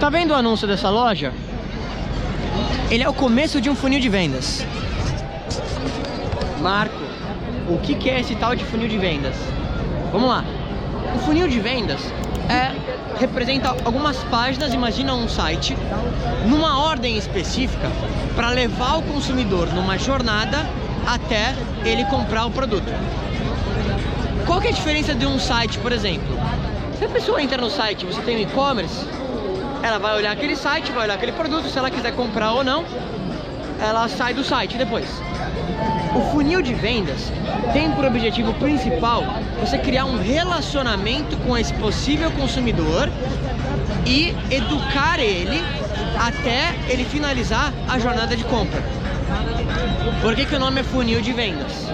Tá vendo o anúncio dessa loja? Ele é o começo de um funil de vendas. Marco, o que é esse tal de funil de vendas? Vamos lá. O funil de vendas é representa algumas páginas, imagina um site, numa ordem específica para levar o consumidor numa jornada até ele comprar o produto. Qual que é a diferença de um site, por exemplo? Se a pessoa entra no site, você tem um e-commerce, ela vai olhar aquele site, vai olhar aquele produto, se ela quiser comprar ou não, ela sai do site depois. O funil de vendas tem por objetivo principal você criar um relacionamento com esse possível consumidor e educar ele até ele finalizar a jornada de compra. Por que, que o nome é funil de vendas?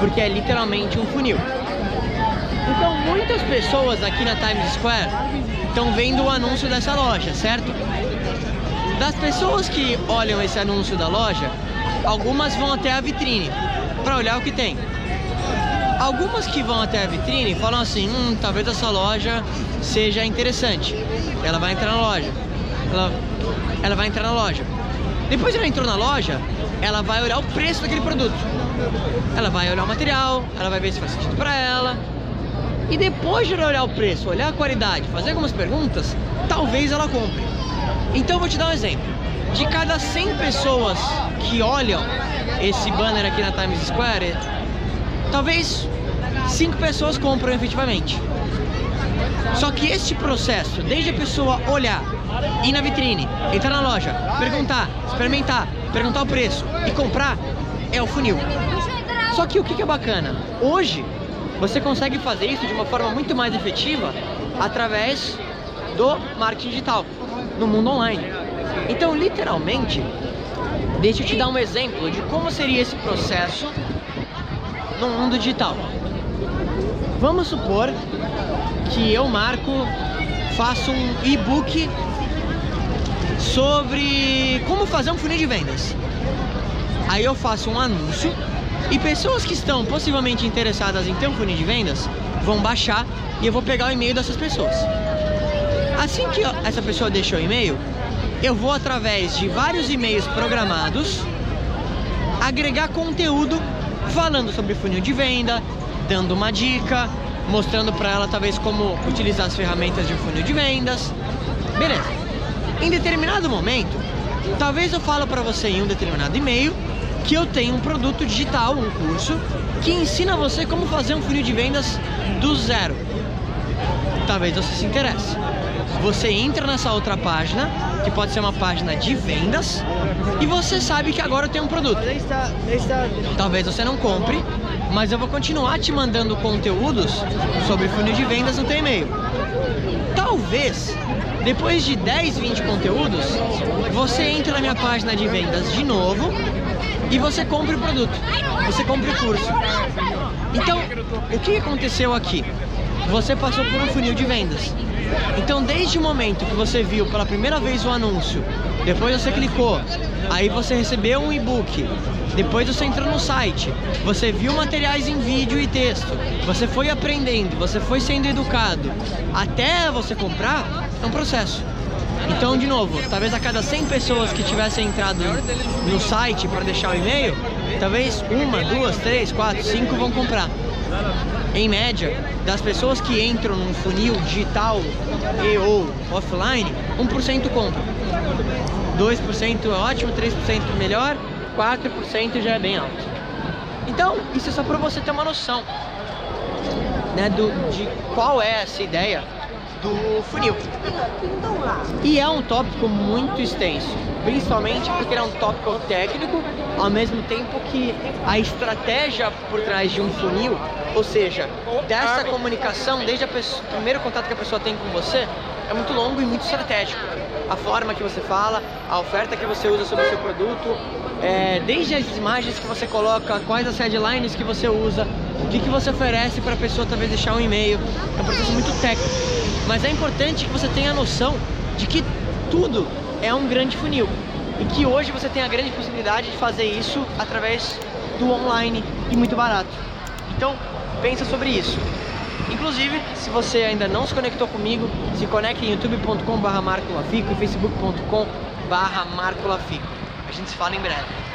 Porque é literalmente um funil. Então muitas pessoas aqui na Times Square estão vendo o anúncio dessa loja, certo? Das pessoas que olham esse anúncio da loja, algumas vão até a vitrine para olhar o que tem. Algumas que vão até a vitrine falam assim, hum, talvez essa loja seja interessante. Ela vai entrar na loja. Ela, ela vai entrar na loja. Depois que ela entrou na loja, ela vai olhar o preço daquele produto. Ela vai olhar o material, ela vai ver se faz sentido para ela. E depois de olhar o preço, olhar a qualidade, fazer algumas perguntas, talvez ela compre. Então eu vou te dar um exemplo. De cada 100 pessoas que olham esse banner aqui na Times Square, talvez 5 pessoas compram efetivamente. Só que este processo, desde a pessoa olhar, ir na vitrine, entrar na loja, perguntar, experimentar, perguntar o preço e comprar, é o funil. Só que o que é bacana? Hoje, você consegue fazer isso de uma forma muito mais efetiva através do marketing digital, no mundo online. Então, literalmente, deixa eu te dar um exemplo de como seria esse processo no mundo digital. Vamos supor que eu, Marco, faço um e-book sobre como fazer um funil de vendas. Aí eu faço um anúncio e pessoas que estão possivelmente interessadas em ter um funil de vendas vão baixar e eu vou pegar o e-mail dessas pessoas. Assim que essa pessoa deixa o e-mail, eu vou através de vários e-mails programados agregar conteúdo falando sobre funil de venda, dando uma dica, mostrando para ela talvez como utilizar as ferramentas de funil de vendas. Beleza. Em determinado momento, talvez eu falo para você em um determinado e-mail que eu tenho um produto digital, um curso, que ensina você como fazer um funil de vendas do zero. Talvez você se interesse. Você entra nessa outra página, que pode ser uma página de vendas, e você sabe que agora eu tenho um produto. Talvez você não compre, mas eu vou continuar te mandando conteúdos sobre funil de vendas no teu e-mail. Talvez, depois de 10, 20 conteúdos, você entre na minha página de vendas de novo e você compre o produto, você compre o curso. Então, o que aconteceu aqui? Você passou por um funil de vendas. Então, desde o momento que você viu pela primeira vez o anúncio, depois você clicou, aí você recebeu um e-book, depois você entrou no site, você viu materiais em vídeo e texto, você foi aprendendo, você foi sendo educado, até você comprar, é um processo. Então, de novo, talvez a cada 100 pessoas que tivessem entrado no site para deixar o e-mail, talvez uma, duas, três, quatro, cinco vão comprar. Em média, das pessoas que entram num funil digital e ou offline, 1% compra. 2% é ótimo, 3% melhor, 4% já é bem alto. Então, isso é só para você ter uma noção né, do, de qual é essa ideia do funil. E é um tópico muito extenso, principalmente porque ele é um tópico técnico, ao mesmo tempo que a estratégia por trás de um funil, ou seja, dessa comunicação, desde o primeiro contato que a pessoa tem com você, é muito longo e muito estratégico. A forma que você fala, a oferta que você usa sobre o seu produto, é, desde as imagens que você coloca, quais as headlines que você usa, o que, que você oferece para a pessoa talvez deixar um e-mail. É um processo muito técnico. Mas é importante que você tenha a noção de que tudo é um grande funil. E que hoje você tem a grande possibilidade de fazer isso através do online e muito barato. Então, pensa sobre isso. Inclusive, se você ainda não se conectou comigo, se conecte em youtube.com.br marcolafico e facebook.com.br marcolafico. A gente se fala em breve.